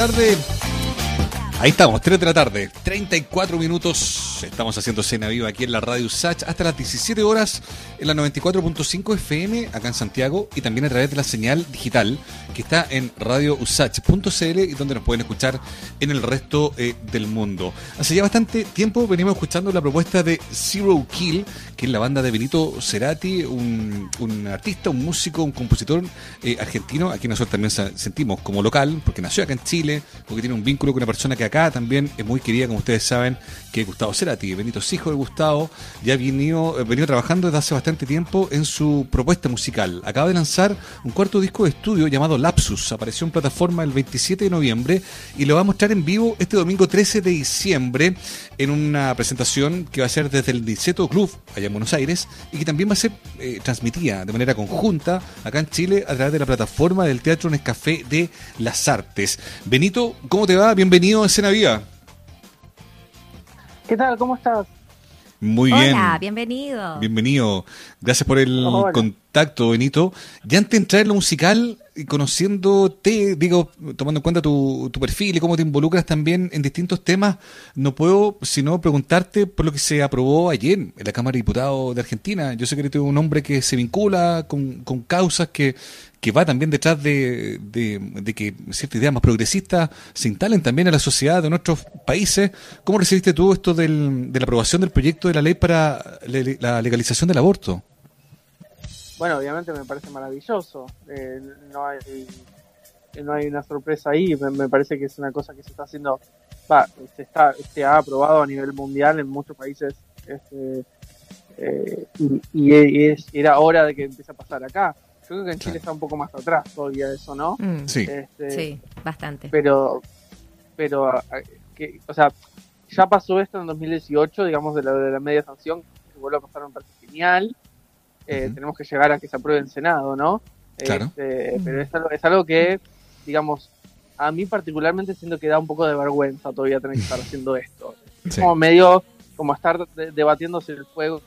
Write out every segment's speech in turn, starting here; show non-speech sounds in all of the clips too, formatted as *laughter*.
tarde. Ahí estamos, 3 de la tarde, 34 minutos. Estamos haciendo cena viva aquí en la radio Sach hasta las 17 horas en la 94.5 FM acá en Santiago y también a través de la señal digital que está en radiousach.cl y donde nos pueden escuchar en el resto eh, del mundo. Hace ya bastante tiempo venimos escuchando la propuesta de Zero Kill, que es la banda de Benito Cerati, un, un artista, un músico, un compositor eh, argentino, aquí nosotros también sentimos como local, porque nació acá en Chile, porque tiene un vínculo con una persona que acá también es muy querida, como ustedes saben, que es Gustavo Cerati. Benito es hijo de Gustavo, ya venido, eh, venido trabajando desde hace bastante tiempo en su propuesta musical. Acaba de lanzar un cuarto disco de estudio llamado Lapsus. Apareció en plataforma el 27 de noviembre y lo va a mostrar en vivo este domingo 13 de diciembre en una presentación que va a ser desde el Diceto Club, allá en Buenos Aires, y que también va a ser eh, transmitida de manera conjunta acá en Chile a través de la plataforma del Teatro Nescafé de las Artes. Benito, ¿cómo te va? Bienvenido a Escena Viva. ¿Qué tal? ¿Cómo estás? Muy bien. Hola, bienvenido. Bienvenido. Gracias por el contacto, Benito. Ya antes de entrar en lo musical, y conociéndote, digo, tomando en cuenta tu, tu, perfil y cómo te involucras también en distintos temas, no puedo sino preguntarte por lo que se aprobó ayer en la Cámara de Diputados de Argentina. Yo sé que eres un hombre que se vincula con, con causas que, que va también detrás de, de, que ciertas ideas más progresistas se instalen también en la sociedad de nuestros países. ¿Cómo recibiste tú esto del, de la aprobación del proyecto de la ley para la legalización del aborto? Bueno, obviamente me parece maravilloso. Eh, no hay no hay una sorpresa ahí. Me, parece que es una cosa que se está haciendo, va, se está, se ha aprobado a nivel mundial en muchos países. Este, eh, y, es, era hora de que empiece a pasar acá. Yo creo que en Chile está un poco más atrás todavía eso, ¿no? Mm. sí. Este, sí, bastante. Pero, pero, que, o sea, ya pasó esto en 2018, digamos, de la, de la media sanción, que vuelve a pasar, un parque genial. Eh, tenemos que llegar a que se apruebe en Senado, ¿no? Claro. Este, pero es algo, es algo que, digamos, a mí particularmente siento que da un poco de vergüenza todavía tener que estar haciendo esto. Es como medio como estar debatiendo si el fuego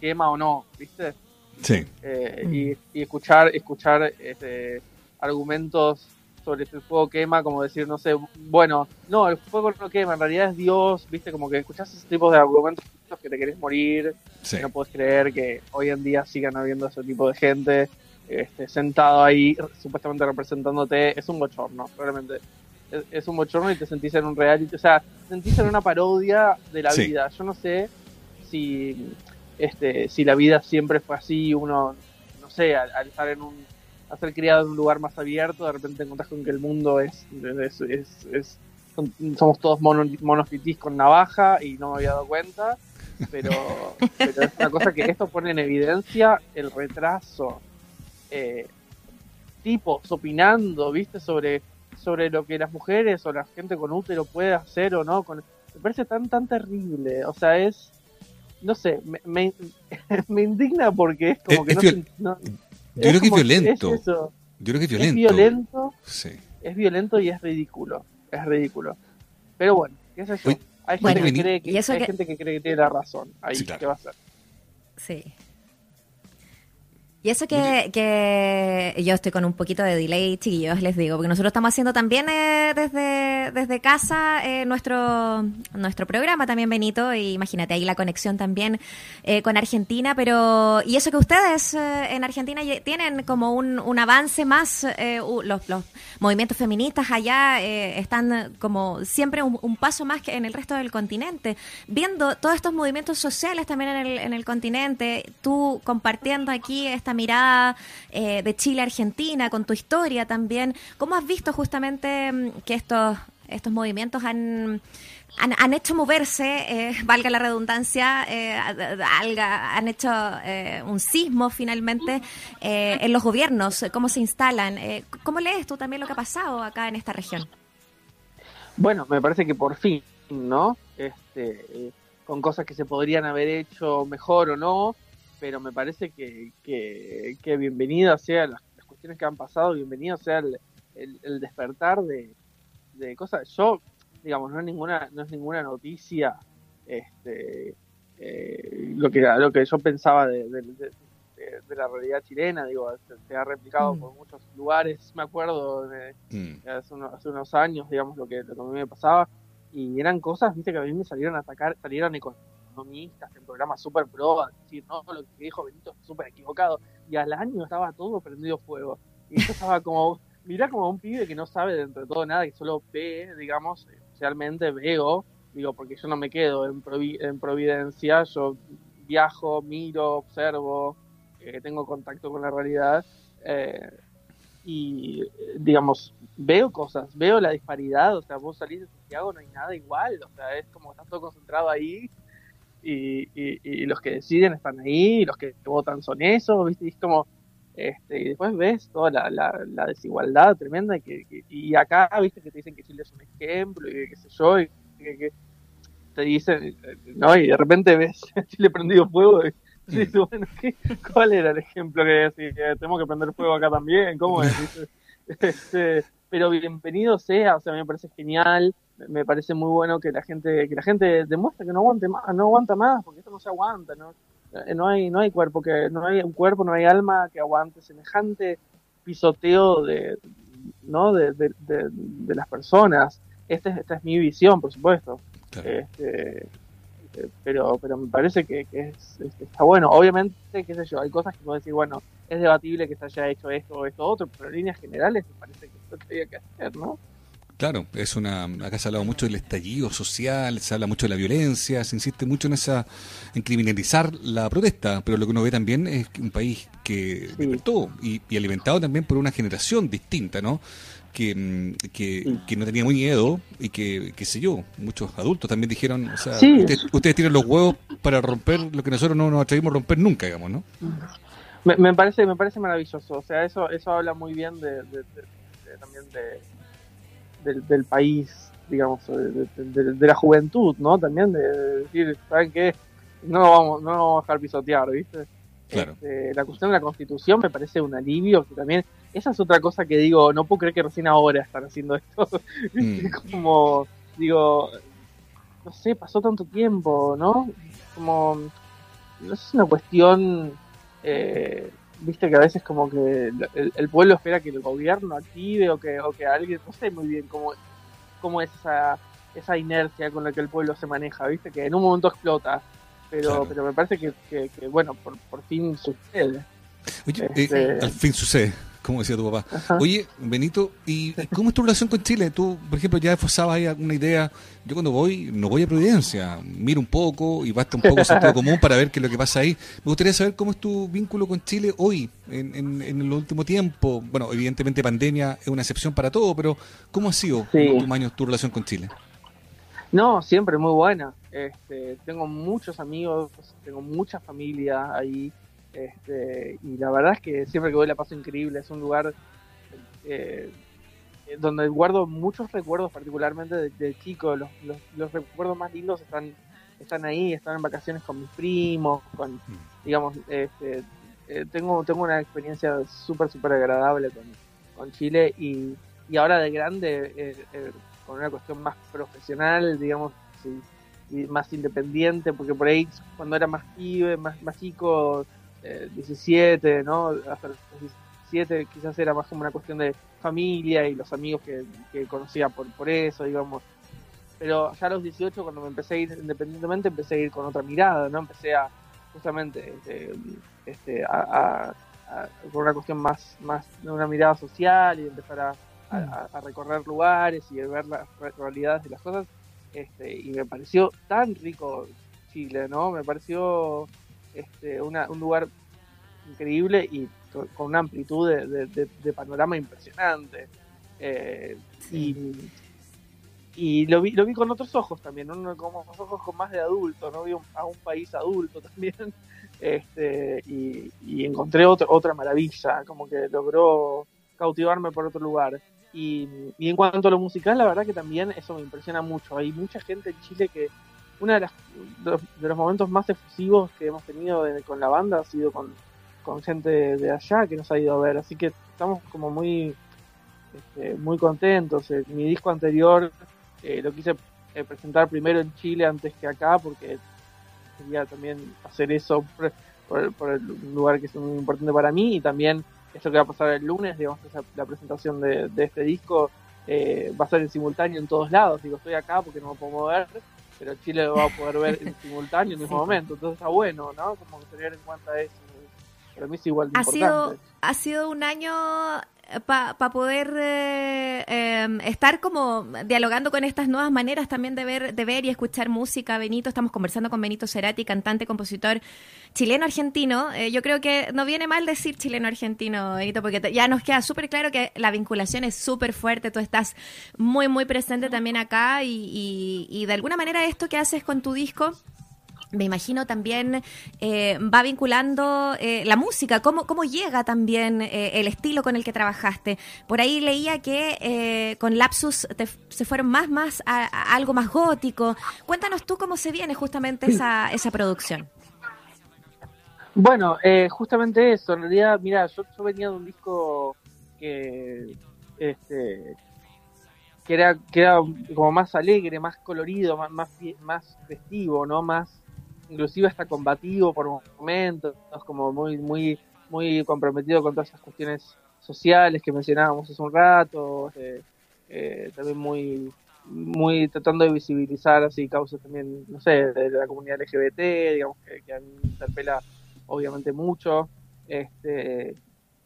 quema o no, ¿viste? Sí. Eh, y, escuchar, escuchar este, argumentos sobre si el fuego quema, como decir, no sé, bueno, no, el fuego no quema, en realidad es Dios, viste, como que escuchas ese tipo de argumentos que te querés morir, no puedes creer que hoy en día sigan habiendo ese tipo de gente este, sentado ahí, supuestamente representándote, es un bochorno, realmente. Es, un bochorno y te sentís en un reality, o sea, te sentís en una parodia de la vida. Yo no sé si este, si la vida siempre fue así, uno, no sé, al, estar en un, al ser criado en un lugar más abierto, de repente encontrás con que el mundo es, es, somos todos monofitis con navaja y no me había dado cuenta, pero, *laughs* pero es una cosa que esto pone en evidencia el retraso. Eh, tipos opinando, viste, sobre, sobre lo que las mujeres o la gente con útero puede hacer o no. Con, me parece tan, tan terrible. O sea, es, no sé, me, *laughs* me, indigna porque es como que no, Yo creo que es violento. Yo creo que es violento. Es violento. Sí. Es violento y es ridículo. Es ridículo. Pero bueno, qué sé yo. hay, gente, que cree que, hay gente que cree que tiene la razón. Ahí, ¿qué va a ser? Sí. Y eso que, que, yo estoy con un poquito de delay, chiquillos, les digo, porque nosotros estamos haciendo también eh, desde, desde casa eh, nuestro, nuestro programa también, Benito, y imagínate ahí la conexión también eh, con Argentina, pero y eso que ustedes en Argentina tienen como un, un avance más, los, los, movimientos feministas allá están como siempre un, un, paso más que en el resto del continente, viendo todos estos movimientos sociales también en el, en el continente, tú compartiendo aquí esta mirada eh, de Chile Argentina, con tu historia también. ¿Cómo has visto justamente mm, que estos, estos movimientos han, han, hecho moverse, eh, *laughs* valga la redundancia, eh, han hecho un sismo finalmente en los gobiernos, cómo se instalan. ¿Cómo lees tú también lo que ha pasado acá en esta región? Bueno, me parece que por fin, ¿no? Este, con cosas que se podrían haber hecho mejor o no, pero me parece que, que, que bienvenida sea las, cuestiones que han pasado, bienvenido sea el, el, despertar de, de, cosas. Yo, digamos, no es ninguna, no es ninguna noticia este, eh, lo, que, lo que yo pensaba de, de, la realidad chilena, digo, se, ha replicado Mm. por muchos lugares, me acuerdo de, Mm. hace, unos, hace unos años, digamos, lo que, lo que a mí me pasaba, y eran cosas, viste, que a mí me salieron a atacar, salieron economistas en programas súper pro, a decir, no, lo que dijo Benito es súper equivocado, y al año estaba todo prendido fuego, y yo estaba como, mirá como un pibe que no sabe dentro de todo nada, que solo ve, digamos, especialmente veo, digo, porque yo no me quedo en, Provi- en Providencia, yo viajo, miro, observo, eh, tengo contacto con la realidad, eh, y eh, digamos, veo cosas, veo la disparidad, o sea, vos salís de Santiago, no hay nada igual, o sea, es como está todo concentrado ahí y, y, y los que deciden están ahí, y los que votan son esos, ¿viste? Y es como, este, y después ves toda la, la, la desigualdad tremenda y, que, que- y acá, ¿viste? Que te dicen que Chile es un ejemplo y que qué sé yo, y que, que te dicen, ¿no? Y de repente ves *laughs* Chile prendido fuego y dices, bueno, ¿qué, ¿cuál era el ejemplo que decís? Que tenemos que prender fuego acá también, ¿cómo es? *laughs* Este, pero bienvenido sea, o sea, me parece genial, me parece muy bueno que la gente, que la gente demuestre que no aguante más, no aguanta más, porque esto no se aguanta, ¿no? Eh, No hay, no hay cuerpo que, no hay un cuerpo, no hay alma que aguante semejante pisoteo de, ¿no? de, de, de, de las personas. Este, esta es mi visión, por supuesto. Claro. Este, eh, pero pero me parece que, que es, es- está bueno. Obviamente, qué sé yo, hay cosas que puedo decir, bueno, es debatible que se haya hecho esto o esto otro, pero en líneas generales me parece que es lo que había que hacer, ¿no? Claro, es una. Acá se ha hablado mucho del estallido social, se habla mucho de la violencia, se insiste mucho en esa, en criminalizar la protesta, pero lo que uno ve también es un país que Sí. despertó y, y alimentado también por una generación distinta, ¿no? Que, mm, que, Sí. que no tenía muy miedo y que, qué sé yo, muchos adultos también dijeron, o sea, Sí. ustedes, ustedes tienen los huevos para romper lo que nosotros no nos atrevimos a romper nunca, digamos, ¿no? Me, me parece me parece maravilloso. O sea, eso eso habla muy bien de, de- de- de- también de del, del país, digamos, de, de- de- de la juventud, ¿no? También de, decir, ¿saben qué? No nos vamos, no vamos a dejar pisotear, ¿viste? Claro. Este, la cuestión de la constitución me parece un alivio, que también, esa es otra cosa que digo, no puedo creer que recién ahora están haciendo esto. *laughs* Mm. Como, digo, no sé, pasó tanto tiempo, ¿no? Como, no es una cuestión, eh, viste que a veces como que el, el pueblo espera que el gobierno active o que, o que alguien, no sé muy bien cómo, cómo es esa, esa inercia con la que el pueblo se maneja, viste que en un momento explota, pero, Claro. pero me parece que, que, que, bueno, por, por fin sucede. Oye, eh, Este- al fin sucede, como decía tu papá. Ajá. Oye, Benito, ¿y cómo es tu relación con Chile? Tú, por ejemplo, ya esbozabas ahí alguna idea. Yo cuando voy, no voy a Providencia, miro un poco y basta un poco *laughs* sentido común para ver qué es lo que pasa ahí. Me gustaría saber cómo es tu vínculo con Chile hoy, en, en, en el último tiempo. Bueno, evidentemente pandemia es una excepción para todo, pero ¿cómo ha sido Sí. en años tu relación con Chile? No, siempre muy buena. Este, tengo muchos amigos, tengo mucha familia ahí. Este, y la verdad es que siempre que voy la paso increíble. Es un lugar eh, donde guardo muchos recuerdos, particularmente de, de chico. Los, los, recuerdos más lindos están, están ahí, están en vacaciones con mis primos, con, digamos, este, eh, tengo, tengo una experiencia súper, súper agradable con, con Chile y, y ahora de grande, eh, con una cuestión más profesional, digamos, sí, y más independiente, porque por ahí cuando era más pibe, más, más chico, eh, 17, ¿no? Hasta los 17 quizás era más como una cuestión de familia y los amigos que, que conocía por, por eso, digamos. Pero ya a los 18, cuando me empecé a ir independientemente, empecé a ir con otra mirada, ¿no? Empecé a, justamente, este, este, a, a- a- con una cuestión más, más de una mirada social y empezar a, a- a recorrer lugares y a ver las re- realidades de las cosas. Este, y me pareció tan rico Chile, ¿no? Me pareció este, una, un lugar increíble y con, una amplitud de, de- de- de panorama impresionante. Eh, y, y lo vi, lo vi con otros ojos también, ¿no? como con ojos con más de adulto, ¿no? Vi un- a un país adulto *laughs* también. Este, y, y encontré otro, otra maravilla, como que logró cautivarme por otro lugar. Y, y en cuanto a lo musical, la verdad que también eso me impresiona mucho. Hay mucha gente en Chile que uno de, de, los, de los momentos más efusivos que hemos tenido de- con la banda ha sido con, gente de allá que nos ha ido a ver. Así que estamos como muy, este, muy contentos. Eh, Mi disco anterior eh, lo quise eh, presentar primero en Chile antes que acá porque quería también hacer eso, pre- por, el lugar que es muy importante para mí y también esto que va a pasar el lunes, digamos, la presentación de, este disco eh, va a ser en simultáneo en todos lados. Digo, estoy acá porque no me puedo mover, pero Chile lo va a poder ver en simultáneo en el mismo momento. Entonces está bueno, ¿no? Como que tener en cuenta eso. Para mí es igual de ha importante. Sido, ha sido un año para poder eh, em, estar como dialogando con estas nuevas maneras también de ver, de ver y escuchar música. Benito, estamos conversando con Benito Cerati, cantante, compositor chileno-argentino. Eh, yo creo que no viene mal decir chileno-argentino, Benito, porque ya nos queda súper claro que la vinculación es súper fuerte. Tú estás muy, muy presente también acá y, y de alguna manera esto que haces con tu disco me imagino también eh, va vinculando eh, la música, cómo, cómo llega también eh, el estilo con el que trabajaste. Por ahí leía que con Lapsus se fueron más, más a, algo más gótico. Cuéntanos tú cómo se viene justamente esa, esa producción. Bueno, justamente eso. En realidad, mira, yo, yo venía de un disco que, este, que era, que era como más alegre, más colorido, más, más, más festivo, ¿no? Más inclusive hasta combativo por momentos, como muy, muy, muy comprometido con todas esas cuestiones sociales que mencionábamos hace un rato, eh, eh, también muy, muy tratando de visibilizar así causas también, no sé, de la comunidad LGBT, digamos, que, que a mí me interpela obviamente mucho, este,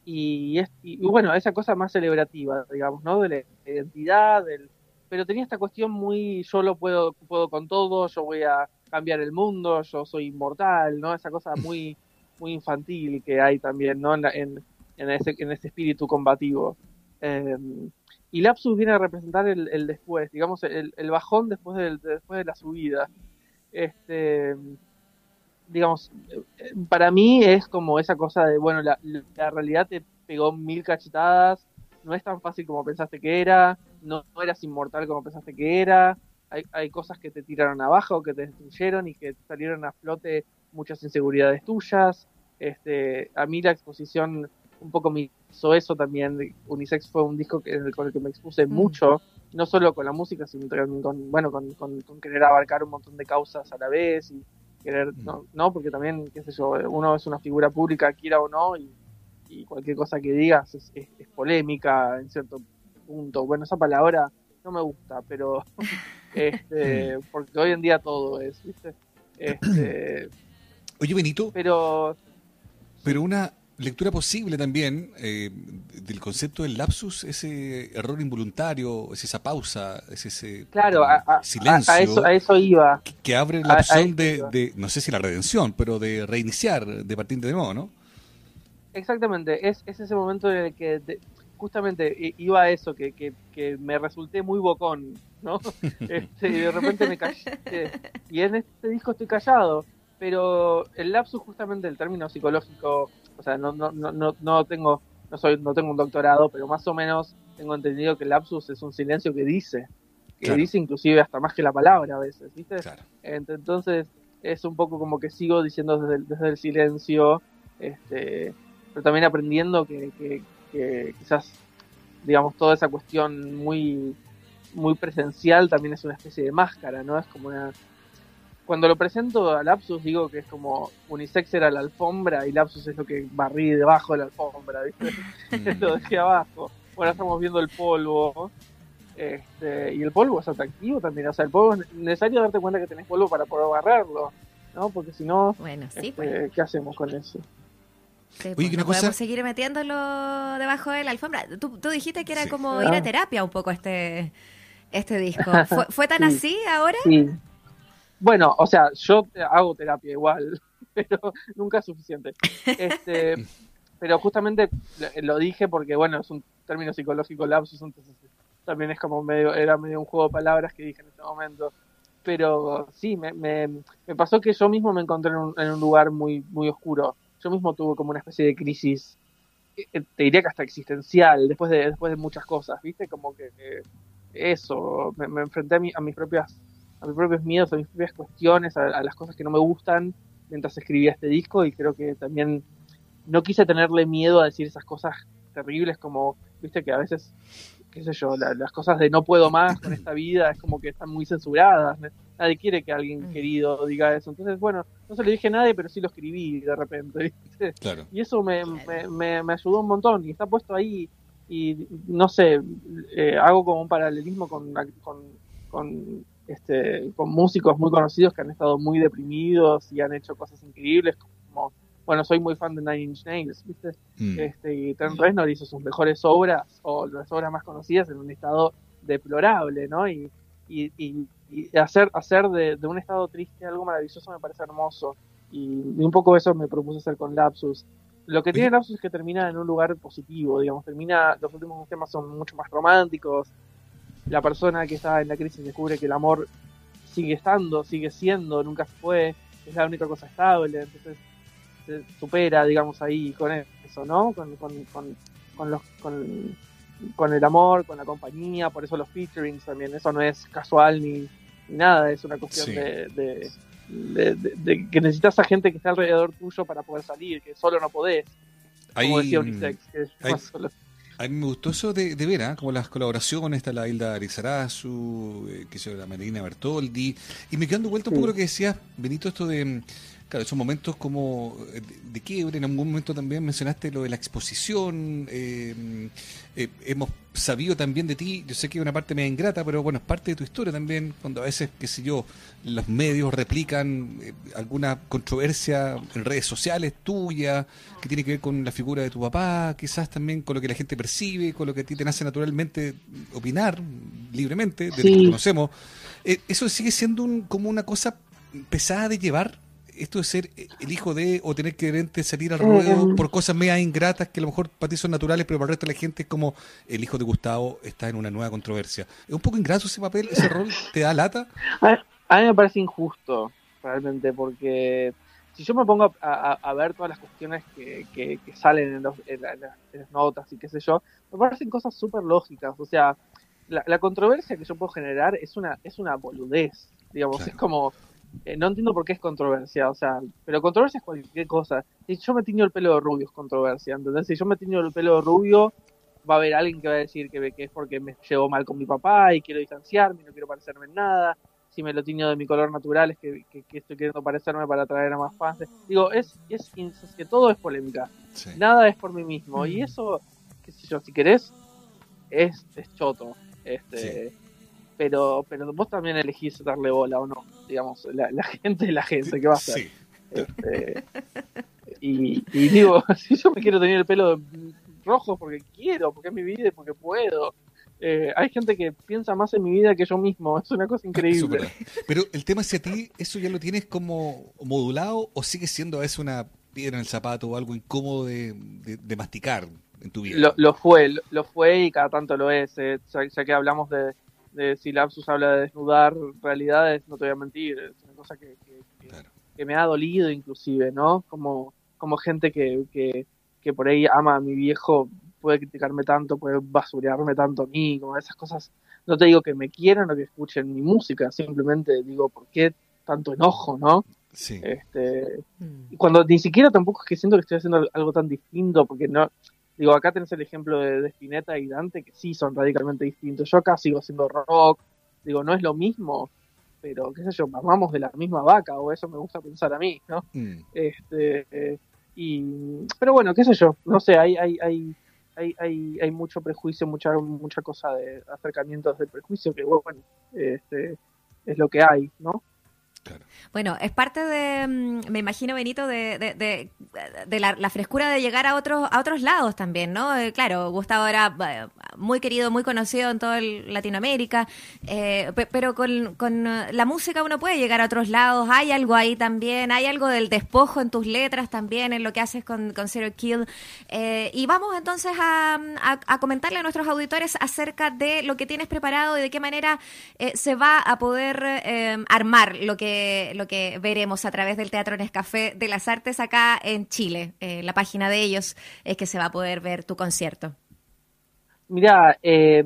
y, y, bueno, esa cosa más celebrativa, digamos, ¿no? De la identidad, del, pero tenía esta cuestión muy, yo lo puedo, puedo con todo, yo voy a cambiar el mundo, yo soy inmortal, ¿no? Esa cosa muy, *laughs* muy infantil que hay también, ¿no? En, en, ese, en ese espíritu combativo. Em, y Lapsus viene a representar el, después, digamos, el, el bajón después, del, después de la subida. Este, digamos, para mí es como esa cosa de, bueno, la, la realidad te pegó mil cachetadas, no es tan fácil como pensaste que era, no, no eras inmortal como pensaste que era, hay, hay cosas que te tiraron abajo, que te destruyeron y que salieron a flote muchas inseguridades tuyas. Este, a mí la exposición un poco me hizo eso también. Unisex fue un disco que, con el que me expuse mm. mucho, no solo con la música, sino con, bueno, con, con, querer abarcar un montón de causas a la vez y querer, mm. no, no, porque también, qué sé yo, uno es una figura pública, quiera o no, y, y cualquier cosa que digas es, es, es, polémica en cierto punto. Bueno, esa palabra no me gusta, pero *laughs* este, porque hoy en día todo es, ¿viste? Este, Oye, Benito. Pero. Pero una lectura posible también eh, del concepto del lapsus, ese error involuntario, es esa pausa, es ese claro, silencio. A, eso, a, eso, iba. Que, abre la opción de, de, no sé si la redención, pero de reiniciar, de partir de nuevo, ¿no? Exactamente, es, es ese momento en el que justamente iba a eso, que, que, que me resulté muy bocón, ¿no? *laughs* Este, y de repente me callé. Y en este disco estoy callado, pero el lapsus justamente el término psicológico, o sea, no, no, no, no tengo no soy no tengo un doctorado, pero más o menos tengo entendido que el lapsus es un silencio que dice, que dice inclusive hasta más que la palabra a veces, ¿viste? Entonces es un poco como que sigo diciendo desde desde el silencio, este, pero también aprendiendo que, que, que quizás, digamos, toda esa cuestión muy, muy presencial también es una especie de máscara, ¿no? Es como una... Cuando lo presento a Lapsus digo que es como unisex era la alfombra y Lapsus es lo que barrí debajo de la alfombra, ¿viste? *laughs* Mm. lo dejé abajo. Ahora estamos viendo el polvo. Este, y el polvo es atractivo también, o sea, el polvo es necesario darte cuenta que tenés polvo para poder barrerlo, ¿no? Porque si no, bueno, sí, este, pues. ¿qué hacemos con eso? Sí, pues, podemos seguir metiéndolo debajo de la alfombra. Tú, dijiste que era como ir a terapia un poco este, este disco. *laughs* ¿Fue, tan así ahora? Sí. Bueno, o sea, yo hago terapia igual, *laughs* pero nunca es suficiente. Este, *laughs* pero justamente lo dije porque, bueno, es un término psicológico lapsus, entonces también es como medio, era medio un juego de palabras que dije en ese momento. Pero sí, me, me, me pasó que yo mismo me encontré en un, en un lugar muy, muy oscuro yo mismo tuve como una especie de crisis, eh, eh, te diría que hasta existencial, después de, después de muchas cosas, ¿viste? Como que eso, me, enfrenté a, a mis propias a mis propios miedos, a mis propias cuestiones, a, las cosas que no me gustan mientras escribía este disco y creo que también no quise tenerle miedo a decir esas cosas terribles como, viste que a veces, qué sé yo, las cosas de no puedo más con esta vida es como que están muy censuradas, nadie quiere que alguien Mm. querido diga eso. Entonces, bueno, no se lo dije a nadie, pero sí lo escribí de repente. *laughs* ¿viste? Claro. Y eso me, me, me, me ayudó un montón y está puesto ahí y no sé, eh, hago como un paralelismo con, con, con, este, con músicos muy conocidos que han estado muy deprimidos y han hecho cosas increíbles como, bueno, soy muy fan de Nine Inch Nails, ¿viste? Mm. Este, y Trent Reznor hizo sus mejores obras o las obras más conocidas en un estado deplorable, ¿no? Y, y, y, y hacer, hacer de, de un estado triste algo maravilloso me parece hermoso. Y, y un poco eso me propuse hacer con Lapsus. Lo que Oye. tiene Lapsus es que termina en un lugar positivo, digamos, termina, los últimos temas son mucho más románticos. La persona que está en la crisis descubre que el amor sigue estando, sigue siendo, nunca se fue, es la única cosa estable, entonces se supera, digamos, ahí con eso, ¿no? Con, con, con, con los, con, con el amor, con la compañía, por eso los featurings también, eso no es casual ni, ni nada, es una cuestión Sí. de, de, de- de- de que necesitas a gente que esté alrededor tuyo para poder salir, que solo no podés, como Hay- decía Unisex, que es hay- más solo. A mí me gustó eso de, de ver, ¿ah? como las colaboraciones, está la Hilda Arizarazu, eh, que la Marina Bertoldi, y me quedo dando vuelta un poco lo que decías, Benito, esto de, mm, claro, esos momentos como eh, de, de quiebre, en algún momento también mencionaste lo de la exposición, eh, eh, hemos sabido también de ti, yo sé que es una parte media ingrata, pero bueno, es parte de tu historia también, cuando a veces, qué sé yo, los medios replican eh, alguna controversia en redes sociales tuya, que tiene que ver con la figura de tu papá, quizás también con lo que la gente percibe, con lo que a ti te nace naturalmente opinar libremente, desde que Sí. te conocemos. ¿Eso sigue siendo un- como una cosa pesada de llevar? Esto de ser el hijo de o tener que de salir al ruedo Mm. por cosas media ingratas que a lo mejor para ti son naturales, pero para el resto de la gente es como el hijo de Gustavo está en una nueva controversia. ¿Es un poco ingrato ese papel, ese rol? ¿Te da lata? A, a mí me parece injusto, realmente, porque si yo me pongo a, a- a ver todas las cuestiones que, que- que salen en, los- en la- en las, en las notas y qué sé yo, me parecen cosas súper lógicas. O sea, la, la controversia que yo puedo generar es una, es una boludez, digamos, Claro. es como... eh, no entiendo por qué es controversia, o sea, pero controversia es cualquier cosa. Si yo me tiño el pelo de rubio es controversia, ¿entendés? Si yo me tiño el pelo de rubio, va a haber alguien que va a decir que, que es porque me llevo mal con mi papá y quiero distanciarme y no quiero parecerme en nada. Si me lo tiño de mi color natural es que, que- que estoy queriendo parecerme para atraer a más fans. Digo, es, es, es que todo es polémica. Sí. Nada es por mí mismo. Y Mm. eso, qué sé yo, si querés, es, es choto. Este, pero, pero vos también elegís darle bola o no. Digamos, la, la gente es la gente, ¿qué va a hacer? Sí. Este, y, y digo, *laughs* si yo me quiero tener el pelo rojo porque quiero, porque es mi vida y porque puedo. Eh, hay gente que piensa más en mi vida que yo mismo, es una cosa increíble. Pero el tema es si a ti eso ya lo tienes como modulado o sigue siendo a veces una piedra en el zapato o algo incómodo de, de- de masticar en tu vida. Lo, lo fue, lo, lo fue y cada tanto lo es. eh, ya, ya que hablamos de, de si Lapsus habla de desnudar realidades, no te voy a mentir, es una cosa que, que- que- Claro. que me ha dolido inclusive, ¿no? Como, como gente que, que, que por ahí ama a mi viejo puede criticarme tanto, puede basurearme tanto a mí, como esas cosas. No te digo que me quieran o que escuchen mi música, simplemente digo, ¿por qué tanto enojo, no? Sí. Este, Mm. y cuando ni siquiera tampoco es que siento que estoy haciendo algo tan distinto, porque no, digo, acá tenés el ejemplo de, de Spinetta y Dante, que sí son radicalmente distintos. Yo acá sigo haciendo rock, digo, no es lo mismo, pero qué sé yo, mamamos de la misma vaca, o eso me gusta pensar a mí, ¿no? Mm. Este, eh, y, pero bueno, qué sé yo, no sé, hay, hay, hay, hay, hay, hay mucho prejuicio, mucha, mucha cosa de acercamientos del prejuicio, que bueno, este, es lo que hay, ¿no? Bueno, es parte de, mm, me imagino, Benito, de, de, la, frescura de llegar a otros, a otros lados también, ¿no? Eh, claro, Gustavo era eh, muy querido, muy conocido en toda Latinoamérica, eh, pe- pero con, con, eh, la música uno puede llegar a otros lados, hay algo ahí también, hay algo del despojo en tus letras también, en lo que haces con, con Kill. Eh, y vamos entonces a, a- a comentarle a nuestros auditores acerca de lo que tienes preparado y de qué manera se va a poder armar lo que, lo que veremos a través del Teatro Nescafé de las Artes acá en Chile. Eh, la página de ellos es que se va a poder ver tu concierto. Mira, eh,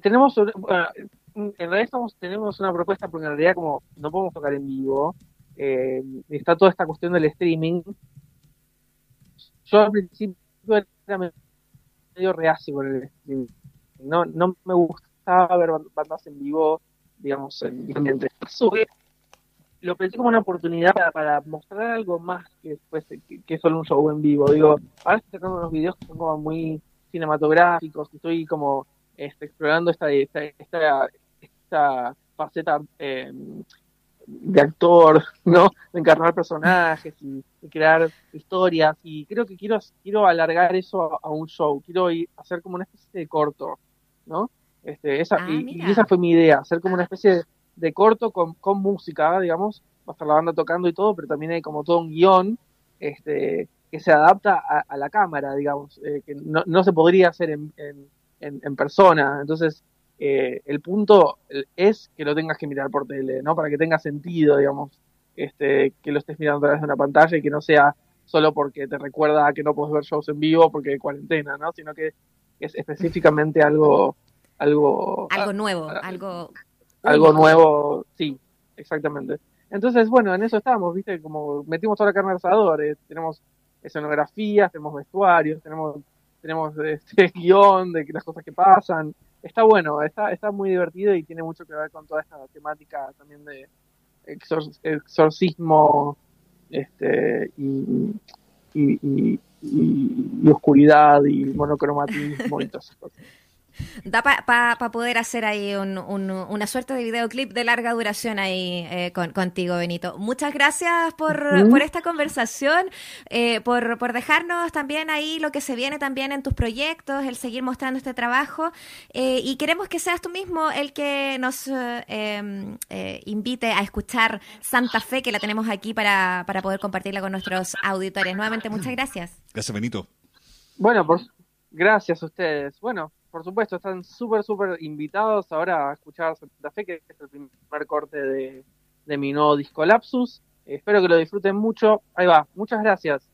tenemos, un- bueno, en realidad tenemos una propuesta porque en realidad como no podemos tocar en vivo, eh, está toda esta cuestión del streaming. Yo al principio era medio reacio con el streaming. No, no me gustaba ver ban- bandas en vivo digamos, en *laughs* el ambiente. lo pensé como una oportunidad para, mostrar algo más que, después, que, solo un show en vivo. Digo, ahora estoy sacando unos videos que son como muy cinematográficos, estoy como este, explorando esta, esta, esta, faceta eh, de actor, *laughs* ¿no? De encarnar personajes y, crear historias. Y creo que quiero, quiero alargar eso a, un show. Quiero ir, hacer como una especie de corto, ¿no? Este, esa, ah, y, esa fue mi idea, hacer como una especie de, corto con, con, música, digamos. Va a estar la banda tocando y todo, pero también hay como todo un guion este, que se adapta a, la cámara, digamos, eh, que no, no, se podría hacer en, en, en persona. Entonces, eh, el punto es que lo tengas que mirar por tele, ¿no? Para que tenga sentido, digamos, este, que lo estés mirando a través de una pantalla y que no sea solo porque te recuerda que no puedes ver shows en vivo porque hay cuarentena, ¿no? Sino que es específicamente algo... Algo, algo nuevo, algo... Algo nuevo, sí, exactamente. Entonces, bueno, en eso estamos, ¿viste? Como metimos toda la carne al asador, eh, tenemos escenografías, tenemos vestuarios, tenemos tenemos *laughs* este guion de las cosas que pasan, está bueno, está, está muy divertido y tiene mucho que ver con toda esta temática también de exorcismo este, y, y, y, oscuridad y monocromatismo y todas esas cosas. Da para poder hacer ahí una suerte de videoclip de larga duración ahí eh, contigo, Benito. Muchas gracias por, por esta conversación, eh, por, por, dejarnos también ahí lo que se viene también en tus proyectos, el seguir mostrando este trabajo. Eh, y queremos que seas tú mismo el que nos em, invite a escuchar Santa Fe, que la tenemos aquí para, para poder compartirla con nuestros auditores. Nuevamente, muchas gracias. Gracias, Benito. Bueno, pues gracias a ustedes. Bueno, por supuesto, están súper, súper invitados ahora a escuchar Santa Fe, que es el primer corte de, de mi nuevo disco Lapsus. espero que lo disfruten mucho. Ahí va, muchas gracias.